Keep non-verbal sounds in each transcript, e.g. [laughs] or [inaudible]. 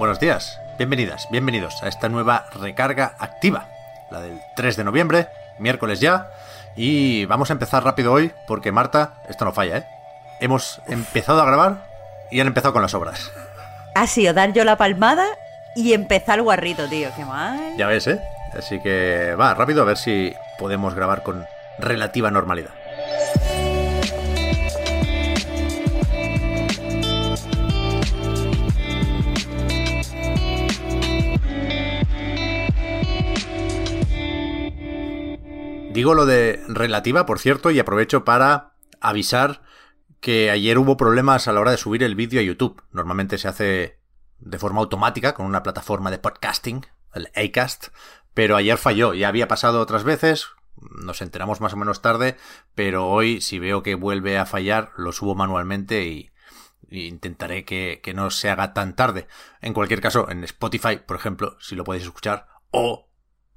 Buenos días, bienvenidas, bienvenidos a esta nueva recarga activa, la del 3 de noviembre, miércoles ya, y vamos a empezar rápido hoy porque Marta, esto no falla, ¿eh? Hemos empezado a grabar y han empezado con las obras. Ha sido dar yo la palmada y empezar el guarrito, tío. Qué mal. Ya ves, ¿eh? Así que va, rápido a ver si podemos grabar con relativa normalidad. Digo lo de relativa, por cierto, y aprovecho para avisar que ayer hubo problemas a la hora de subir el vídeo a YouTube. Normalmente se hace de forma automática con una plataforma de podcasting, el Acast, pero ayer falló. Ya había pasado otras veces, nos enteramos más o menos tarde, pero hoy si veo que vuelve a fallar, lo subo manualmente y, intentaré que, que no se haga tan tarde. En cualquier caso, en Spotify, por ejemplo, si lo podéis escuchar, o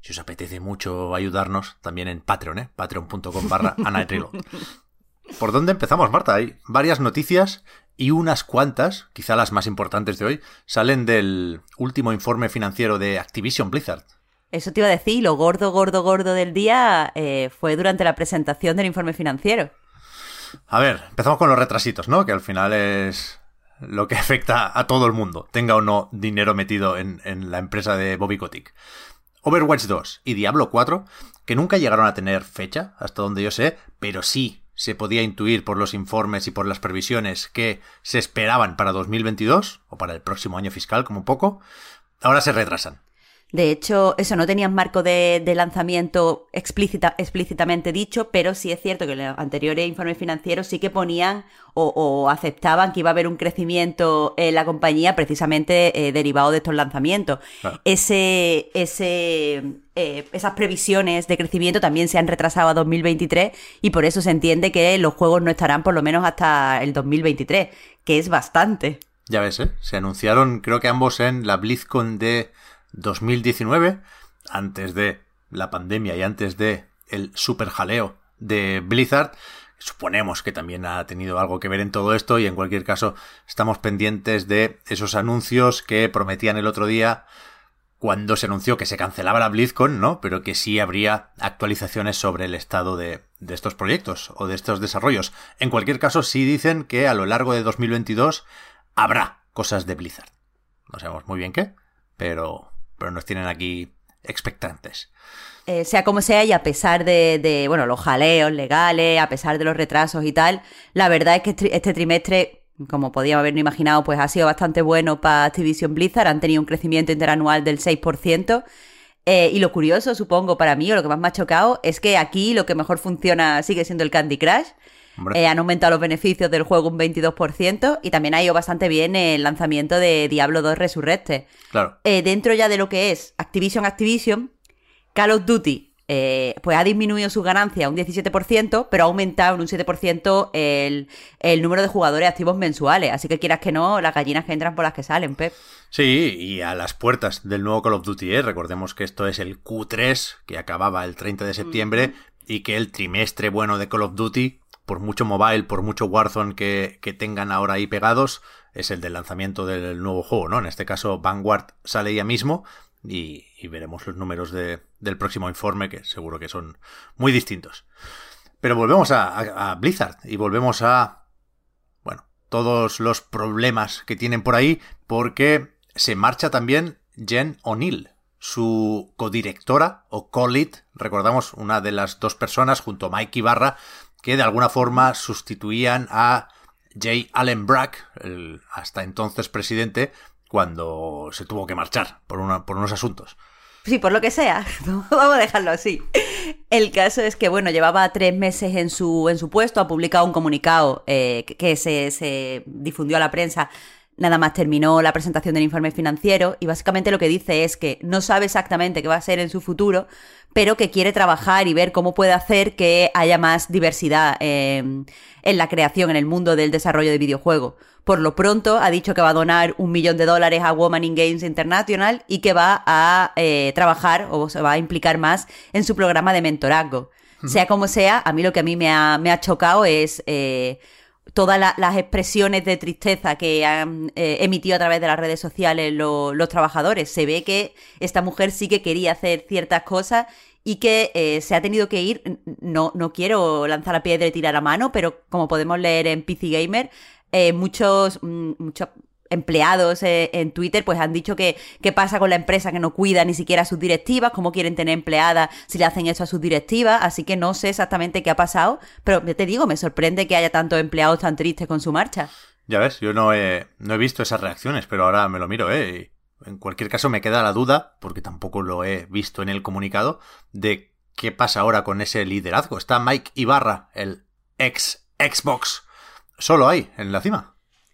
si os apetece mucho ayudarnos, también en Patreon, ¿eh? patreon.com barra [laughs] ¿Por dónde empezamos, Marta? Hay varias noticias y unas cuantas, quizá las más importantes de hoy, salen del último informe financiero de Activision Blizzard. Eso te iba a decir, lo gordo, gordo, gordo del día eh, fue durante la presentación del informe financiero. A ver, empezamos con los retrasitos, ¿no? Que al final es lo que [laughs] afecta a todo el mundo, tenga o no dinero metido en, en la empresa de Bobby Kotick. Overwatch 2 y Diablo 4, que nunca llegaron a tener fecha, hasta donde yo sé, pero sí se podía intuir por los informes y por las previsiones que se esperaban para 2022, o para el próximo año fiscal como poco, ahora se retrasan. De hecho, eso no tenían marco de, de lanzamiento explícita, explícitamente dicho, pero sí es cierto que en los anteriores informes financieros sí que ponían o, o aceptaban que iba a haber un crecimiento en la compañía precisamente eh, derivado de estos lanzamientos. Claro. Ese, ese, eh, esas previsiones de crecimiento también se han retrasado a 2023 y por eso se entiende que los juegos no estarán por lo menos hasta el 2023, que es bastante. Ya ves, ¿eh? Se anunciaron, creo que ambos en la BlizzCon de 2019, antes de la pandemia y antes de el super jaleo de Blizzard. Suponemos que también ha tenido algo que ver en todo esto y en cualquier caso estamos pendientes de esos anuncios que prometían el otro día cuando se anunció que se cancelaba la BlizzCon, ¿no? Pero que sí habría actualizaciones sobre el estado de, de estos proyectos o de estos desarrollos. En cualquier caso, sí dicen que a lo largo de 2022 habrá cosas de Blizzard. No sabemos muy bien qué, pero, pero nos tienen aquí expectantes. Eh, sea como sea, y a pesar de, bueno, los jaleos legales, a pesar de los retrasos y tal, la verdad es que este, este trimestre, como podíamos habernos imaginado, pues ha sido bastante bueno para Activision Blizzard, han tenido un crecimiento interanual del 6%. Eh, y lo curioso, supongo, para mí, o lo que más me ha chocado, es que aquí lo que mejor funciona sigue siendo el Candy Crush. Eh, han aumentado los beneficios del juego un 22% y también ha ido bastante bien el lanzamiento de Diablo 2 Resurrected. Claro. Eh, dentro ya de lo que es Activision Activision, Call of Duty eh, pues ha disminuido su ganancia un 17%, pero ha aumentado en un 7% el, el número de jugadores activos mensuales. Así que quieras que no, las gallinas que entran por las que salen, Pep. Sí, y a las puertas del nuevo Call of Duty, ¿eh? recordemos que esto es el Q3 que acababa el 30 de septiembre y que el trimestre bueno de Call of Duty, por mucho mobile, por mucho Warzone que, que tengan ahora ahí pegados, es el del lanzamiento del nuevo juego, ¿no? En este caso Vanguard sale ya mismo y, veremos los números de, del próximo informe que seguro que son muy distintos. Pero volvemos a Blizzard y volvemos a, bueno, todos los problemas que tienen por ahí porque se marcha también Jen O'Neill, su codirectora o co-lead, recordamos una de las dos personas junto a Mike Ibarra que de alguna forma sustituían a J. Allen Brack, hasta entonces presidente, cuando se tuvo que marchar por, unos asuntos. Sí, por lo que sea. [laughs] Vamos a dejarlo así. El caso es que, bueno, llevaba tres meses en su, puesto, ha publicado un comunicado eh, que se difundió a la prensa nada más terminó la presentación del informe financiero y básicamente lo que dice es que no sabe exactamente qué va a ser en su futuro, pero que quiere trabajar y ver cómo puede hacer que haya más diversidad en la creación, en el mundo del desarrollo de videojuegos. Por lo pronto ha dicho que va a donar un millón de dólares a Woman in Games International y que va a eh, trabajar o se va a implicar más en su programa de mentorazgo. Sea como sea, a mí lo que a mí me ha, me ha chocado es eh, todas las expresiones de tristeza que han eh, emitido a través de las redes sociales los trabajadores. Se ve que esta mujer sí que quería hacer ciertas cosas y que eh, se ha tenido que ir. No, no quiero lanzar a piedra y tirar a mano, pero como podemos leer en PC Gamer, eh, muchos, mm, muchos empleados eh, en Twitter pues han dicho que qué pasa con la empresa que no cuida ni siquiera sus directivas, cómo quieren tener empleadas si le hacen eso a sus directivas, así que no sé exactamente qué ha pasado, pero te digo, me sorprende que haya tantos empleados tan tristes con su marcha. Ya ves, yo no he, no he visto esas reacciones, pero ahora me lo miro, ¿eh? en cualquier caso me queda la duda, porque tampoco lo he visto en el comunicado, de qué pasa ahora con ese liderazgo. Está Mike Ibarra, el ex Xbox, solo ahí, en la cima.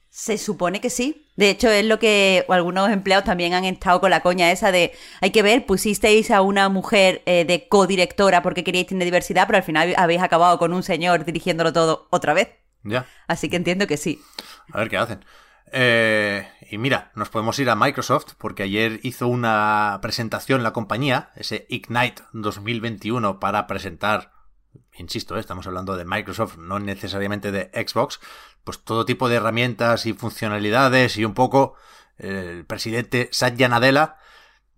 Se supone que sí. De hecho, es lo que algunos empleados también han estado con la coña esa de, hay que ver, pusisteis a una mujer eh, de codirectora porque queríais tener diversidad, pero al final habéis acabado con un señor dirigiéndolo todo otra vez. Ya. Así que entiendo que sí. A ver qué hacen. Eh, y mira, nos podemos ir a Microsoft porque ayer hizo una presentación la compañía, ese Ignite 2021, para presentar, insisto, eh, estamos hablando de Microsoft, no necesariamente de Xbox, pues todo tipo de herramientas y funcionalidades y un poco el presidente Satya Nadella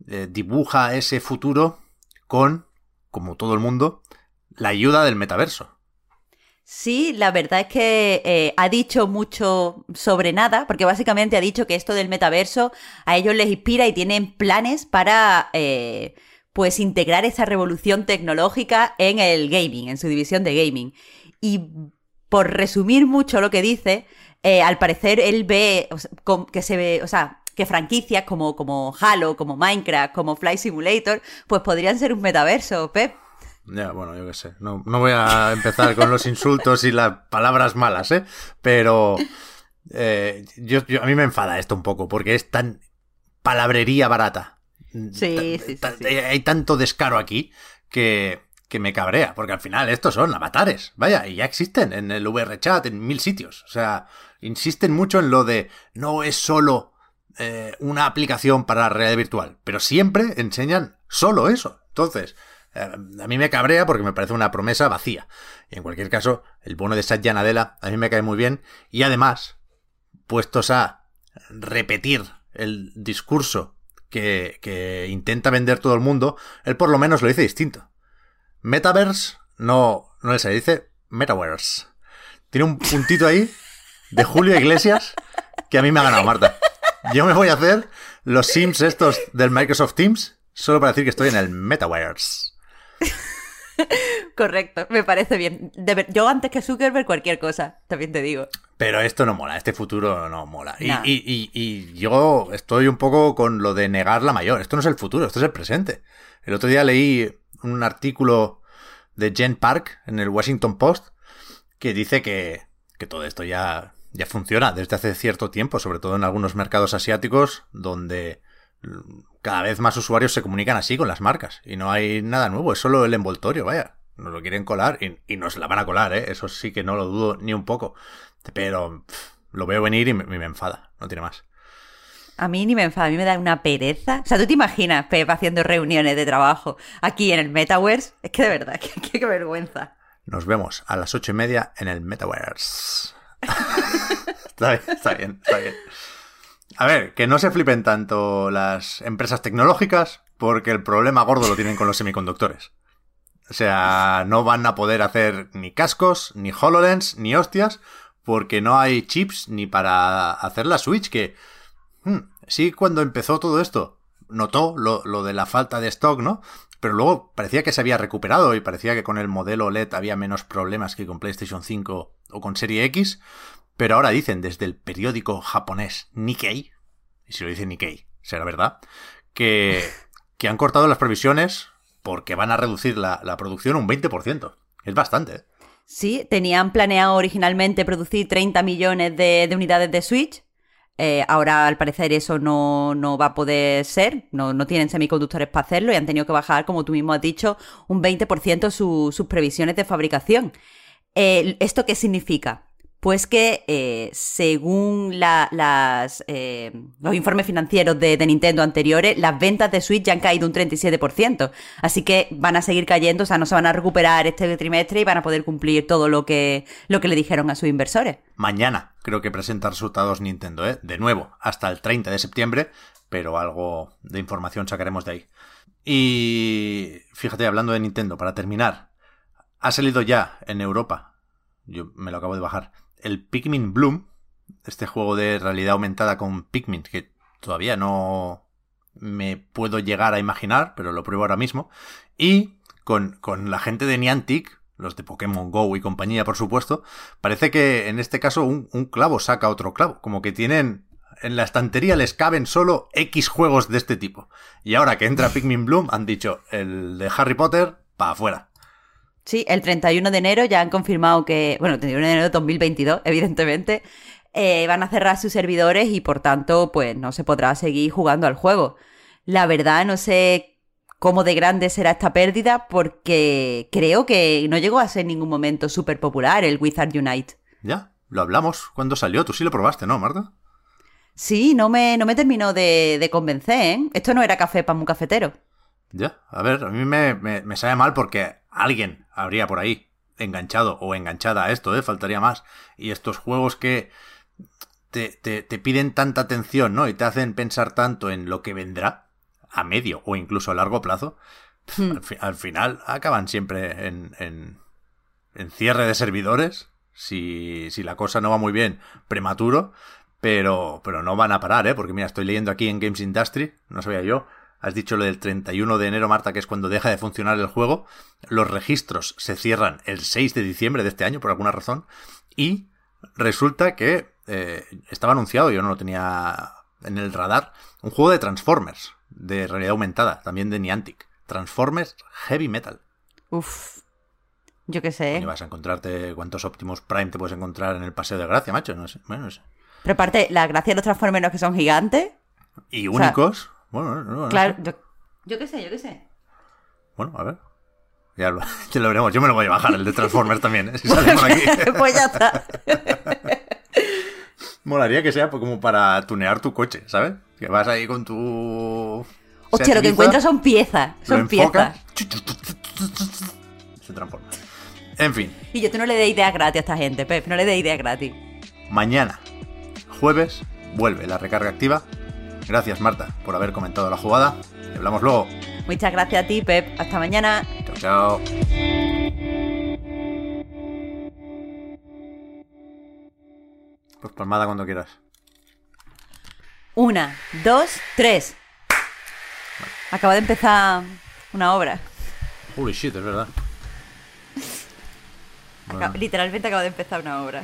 eh, dibuja ese futuro con, como todo el mundo, la ayuda del metaverso. Sí, la verdad es que eh, ha dicho mucho sobre nada, porque básicamente ha dicho que esto del metaverso a ellos les inspira y tienen planes para eh, pues integrar esa revolución tecnológica en el gaming, en su división de gaming. Y por resumir mucho lo que dice, eh, al parecer él ve que se ve, o sea, que franquicias como, como Halo, como Minecraft, como Flight Simulator, pues podrían ser un metaverso, Pep. Ya, bueno, yo qué sé. No, voy a empezar con los insultos y las palabras malas, ¿eh? Pero eh, yo, a mí me enfada esto un poco, porque es tan palabrería barata. Sí, sí, sí. Hay tanto descaro aquí que, que me cabrea, porque al final estos son avatares, vaya, y ya existen en el VRChat, en mil sitios. O sea, insisten mucho en lo de no es solo eh, una aplicación para la realidad virtual, pero siempre enseñan solo eso. Entonces, eh, a mí me cabrea porque me parece una promesa vacía. Y en cualquier caso, el bono de Satya Nadella a mí me cae muy bien. Y además, puestos a repetir el discurso que, intenta vender todo el mundo, él por lo menos lo dice distinto. Metaverse no, no se dice Metaverse. Tiene un puntito ahí de Julio Iglesias que a mí me ha ganado, Marta. Yo me voy a hacer los Sims estos del Microsoft Teams solo para decir que estoy en el Metaverse. [laughs] Correcto, me parece bien. yo antes que Zuckerberg cualquier cosa, también te digo. Pero esto no mola, este futuro no mola. Y, y, y, yo estoy un poco con lo de negar la mayor. Esto no es el futuro, esto es el presente. El otro día leí un artículo de Jen Park en el Washington Post que dice que, que todo esto ya, ya funciona desde hace cierto tiempo, sobre todo en algunos mercados asiáticos donde cada vez más usuarios se comunican así con las marcas y no hay nada nuevo, es solo el envoltorio, vaya. Nos lo quieren colar y, y nos la van a colar, ¿eh? Eso sí que no lo dudo ni un poco. Pero lo veo venir y me enfada, no tiene más. A mí ni me enfada, a mí me da una pereza. O sea, tú te imaginas, Pep, haciendo reuniones de trabajo aquí en el Metaverse. Es que de verdad, [laughs] qué, vergüenza. Nos vemos a las ocho y media en el Metaverse. [laughs] está bien, está bien, está bien. A ver, que no se flipen tanto las empresas tecnológicas, porque el problema gordo lo tienen con los semiconductores. O sea, no van a poder hacer ni cascos, ni HoloLens, ni hostias, porque no hay chips ni para hacer la Switch, que Hmm, sí, cuando empezó todo esto, notó lo, lo, de la falta de stock, ¿no? Pero luego parecía que se había recuperado y parecía que con el modelo LED había menos problemas que con PlayStation 5 o con Serie X. Pero ahora dicen desde el periódico japonés Nikkei, y si lo dice Nikkei, será verdad, que, que han cortado las previsiones porque van a reducir la, la producción un 20%. Es bastante. ¿eh? Sí, tenían planeado originalmente producir 30 millones de, de unidades de Switch. Eh, ahora, al parecer, eso no, no va a poder ser. No, no, tienen semiconductores para hacerlo y han tenido que bajar, como tú mismo has dicho, un 20% su, sus previsiones de fabricación. Eh, ¿Esto qué significa? Pues que eh, según eh, los informes financieros de, de, Nintendo anteriores, las ventas de Switch ya han caído un 37%. Así que van a seguir cayendo, o sea, no se van a recuperar este trimestre y van a poder cumplir todo lo que, lo que le dijeron a sus inversores. Mañana creo que presenta resultados Nintendo, ¿eh? De nuevo, hasta el 30 de septiembre, pero algo de información sacaremos de ahí. Y fíjate, hablando de Nintendo, para terminar, ha salido ya en Europa. Yo me lo acabo de bajar el Pikmin Bloom, este juego de realidad aumentada con Pikmin, que todavía no me puedo llegar a imaginar, pero lo pruebo ahora mismo, y con, con la gente de Niantic, los de Pokémon Go y compañía, por supuesto, parece que en este caso un, un clavo saca otro clavo, como que tienen en la estantería les caben solo X juegos de este tipo. Y ahora que entra Pikmin Bloom, han dicho el de Harry Potter, para afuera. Sí, el 31 de enero ya han confirmado que, bueno, el 31 de enero de 2022, [laughs] evidentemente, eh, van a cerrar sus servidores y por tanto, pues no se podrá seguir jugando al juego. La verdad, no sé cómo de grande será esta pérdida porque creo que no llegó a ser en ningún momento súper popular el Wizard Unite. Ya, lo hablamos cuando salió. Tú sí lo probaste, ¿no, Marta? Sí, no me, no me terminó de, de convencer, ¿eh? Esto no era café para un cafetero. Ya, a ver, a mí me, me, me sabe mal porque alguien habría por ahí enganchado o enganchada a esto, ¿eh? Faltaría más. Y estos juegos que te, te, te, piden tanta atención, ¿no? Y te hacen pensar tanto en lo que vendrá a medio o incluso a largo plazo, hmm. al, fi al, final acaban siempre en, en, en, cierre de servidores. Si, si la cosa no va muy bien, prematuro. Pero, pero no van a parar, ¿eh? Porque mira, estoy leyendo aquí en Games Industry, no sabía yo, Has dicho lo del 31 de enero, Marta, que es cuando deja de funcionar el juego. Los registros se cierran el 6 de diciembre de este año, por alguna razón. Y resulta que eh, estaba anunciado, yo no lo tenía en el radar, un juego de Transformers, de realidad aumentada, también de Niantic. Transformers Heavy Metal. Uf. Yo qué sé. Y vas a encontrarte cuántos Optimus Prime te puedes encontrar en el Paseo de Gracia, macho. No sé. Bueno, no sé. Pero aparte, la gracia de los Transformers que son gigantes. Y únicos. Bueno, no, no, claro, yo, yo, qué sé, yo qué sé. Bueno, a ver. Ya lo, [laughs] ya lo, veremos. Yo me lo voy a bajar, el de Transformers también, ¿eh? Si sale por aquí. [laughs] pues ya está. [laughs] Molaría que sea como para tunear tu coche, ¿sabes? Que vas ahí con tu. Hostia, lo que encuentras son piezas. Son piezas. Se transforma. En fin. Y yo tú no le dé ideas gratis a esta gente, Pep. No le dé ideas gratis. Mañana, jueves, vuelve la recarga activa Gracias, Marta, por haber comentado la jugada. Y hablamos luego. Muchas gracias a ti, Pep. Hasta mañana. Chao, chao. Pues palmada cuando quieras. Una, dos, tres. Acaba de empezar una obra. Holy shit, es verdad. Bueno. Literalmente acaba de empezar una obra.